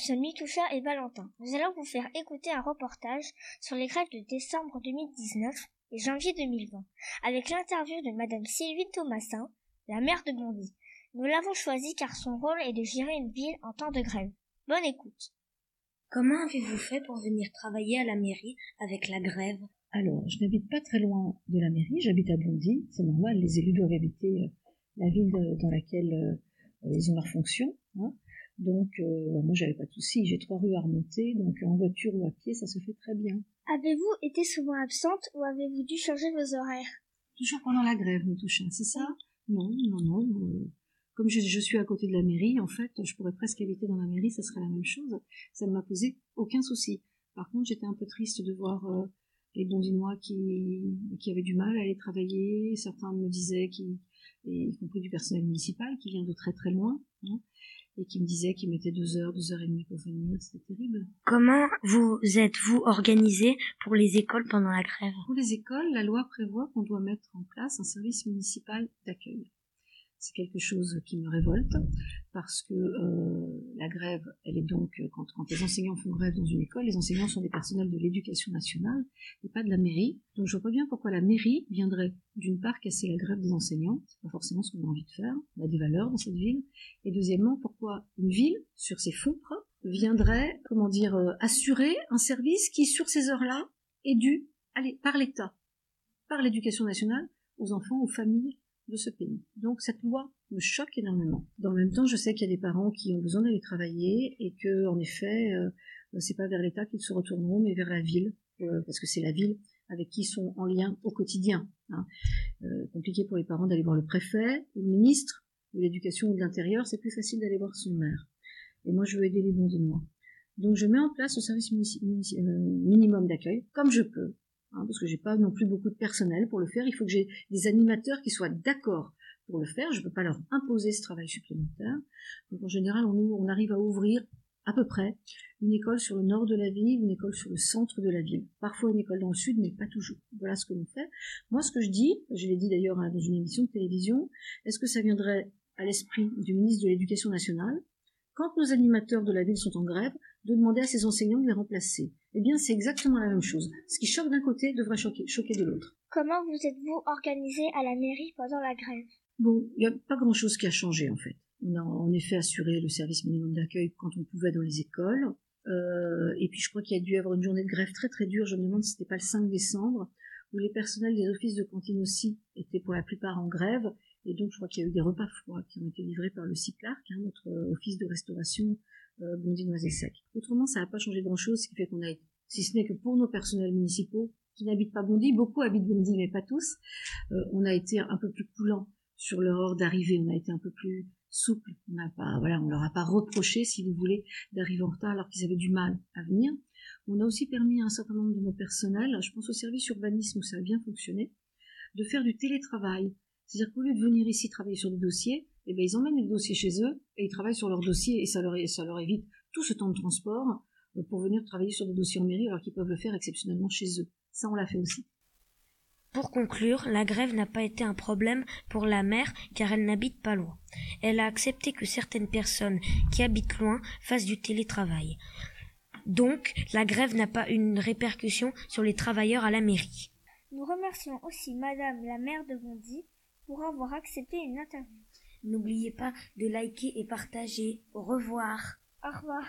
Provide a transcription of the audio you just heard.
Nous sommes Mitoucha et Valentin. Nous allons vous faire écouter un reportage sur les grèves de décembre 2019 et janvier 2020, avec l'interview de Madame Sylvie Thomasin, la maire de Bondy. Nous l'avons choisie car son rôle est de gérer une ville en temps de grève. Bonne écoute. Comment avez-vous fait pour venir travailler à la mairie avec la grève? Alors, je n'habite pas très loin de la mairie, j'habite à Bondy, c'est normal, les élus doivent habiter euh, la ville dans laquelle euh, ils ont leur fonction. Hein. Donc, euh, moi, j'avais pas de souci. J'ai trois rues à remonter, donc en voiture ou à pied, ça se fait très bien. Avez-vous été souvent absente ou avez-vous dû changer vos horaires? Toujours pendant la grève, Nitoucha, c'est ça? Non, non, non. Euh, comme je, suis à côté de la mairie, en fait, je pourrais presque habiter dans la mairie, ça serait la même chose. Ça ne m'a posé aucun souci. Par contre, j'étais un peu triste de voir euh, les Bondinois qui, qui avaient du mal à aller travailler. Certains me disaient, qui, y compris du personnel municipal, qui vient de très très loin. Hein et qui me disait qu'il mettait deux heures, deux heures et demie pour venir. C'était terrible. Comment vous êtes-vous organisé pour les écoles pendant la grève? Pour les écoles, la loi prévoit qu'on doit mettre en place un service municipal d'accueil c'est quelque chose qui me révolte parce que euh, la grève, elle est donc quand, quand, les enseignants font grève dans une école, les enseignants sont des personnels de l'éducation nationale et pas de la mairie. Donc je vois bien pourquoi la mairie viendrait d'une part casser la grève des enseignants, c'est pas forcément ce qu'on a envie de faire. On a des valeurs dans cette ville. Et deuxièmement, pourquoi une ville sur ses fonds viendrait, comment dire, euh, assurer un service qui sur ces heures-là est dû allez, par l'État, par l'éducation nationale aux enfants, aux familles de ce pays. Donc cette loi me choque énormément. Dans le même temps, je sais qu'il y a des parents qui ont besoin d'aller travailler et que, en effet, euh, c'est pas vers l'État qu'ils se retourneront, mais vers la ville, euh, parce que c'est la ville avec qui ils sont en lien au quotidien. Hein. Euh, compliqué pour les parents d'aller voir le préfet, le ministre de l'Éducation ou de l'Intérieur, c'est plus facile d'aller voir son maire. Et moi, je veux aider les Bondinois. Donc, je mets en place le service minimum d'accueil, comme je peux, Hein, parce que j'ai pas non plus beaucoup de personnel pour le faire. Il faut que j'ai des animateurs qui soient d'accord pour le faire. Je peux pas leur imposer ce travail supplémentaire. Donc en général, on, on arrive à ouvrir à peu près une école sur le nord de la ville, une école sur le centre de la ville. Parfois une école dans le sud, mais pas toujours. Voilà ce que l'on fait. Moi, ce que je dis, je l'ai dit d'ailleurs dans une émission de télévision, est-ce que ça viendrait à l'esprit du ministre de l'Éducation nationale? Quand nos animateurs de la ville sont en grève, de demander à ses enseignants de les remplacer. Eh bien, c'est exactement la même chose. Ce qui choque d'un côté devrait choquer, choquer de l'autre. Comment vous êtes-vous organisé à la mairie pendant la grève? Bon, il n'y a pas grand-chose qui a changé en fait. On a en effet assuré le service minimum d'accueil quand on pouvait dans les écoles. Euh, et puis je crois qu'il y a dû y avoir une journée de grève très très dure. Je me demande si c'était pas le 5 décembre où les personnels des offices de cantine aussi étaient pour la plupart en grève. Et donc je crois qu'il y a eu des repas froids qui ont été livrés par le CICLARC, hein, notre euh, office de restauration euh, Bondy et Sec. Autrement, ça n'a pas changé grand-chose, ce qui fait qu'on a, si ce n'est que pour nos personnels municipaux qui n'habitent pas Bondy, beaucoup habitent Bondy, mais pas tous, euh, on a été un peu plus coulant sur leur heure d'arrivée, on a été un peu plus souple, on n'a pas, voilà, on leur a pas reproché, si vous voulez, d'arriver en retard alors qu'ils avaient du mal à venir. On a aussi permis à un certain nombre de nos personnels, je pense au service urbanisme où ça a bien fonctionné, de faire du télétravail. C'est-à-dire qu'au lieu de venir ici travailler sur des dossiers, eh ben, ils emmènent les dossiers chez eux et ils travaillent sur leurs dossiers et ça leur, ça leur évite tout ce temps de transport euh, pour venir travailler sur des dossiers en mairie alors qu'ils peuvent le faire exceptionnellement chez eux. Ça, on l'a fait aussi. Pour conclure, la grève n'a pas été un problème pour la mère car elle n'habite pas loin. Elle a accepté que certaines personnes qui habitent loin fassent du télétravail. Donc, la grève n'a pas une répercussion sur les travailleurs à la mairie. Nous remercions aussi Madame la maire de Bondy pour avoir accepté une interview. N'oubliez pas de liker et partager. Au revoir. Au revoir.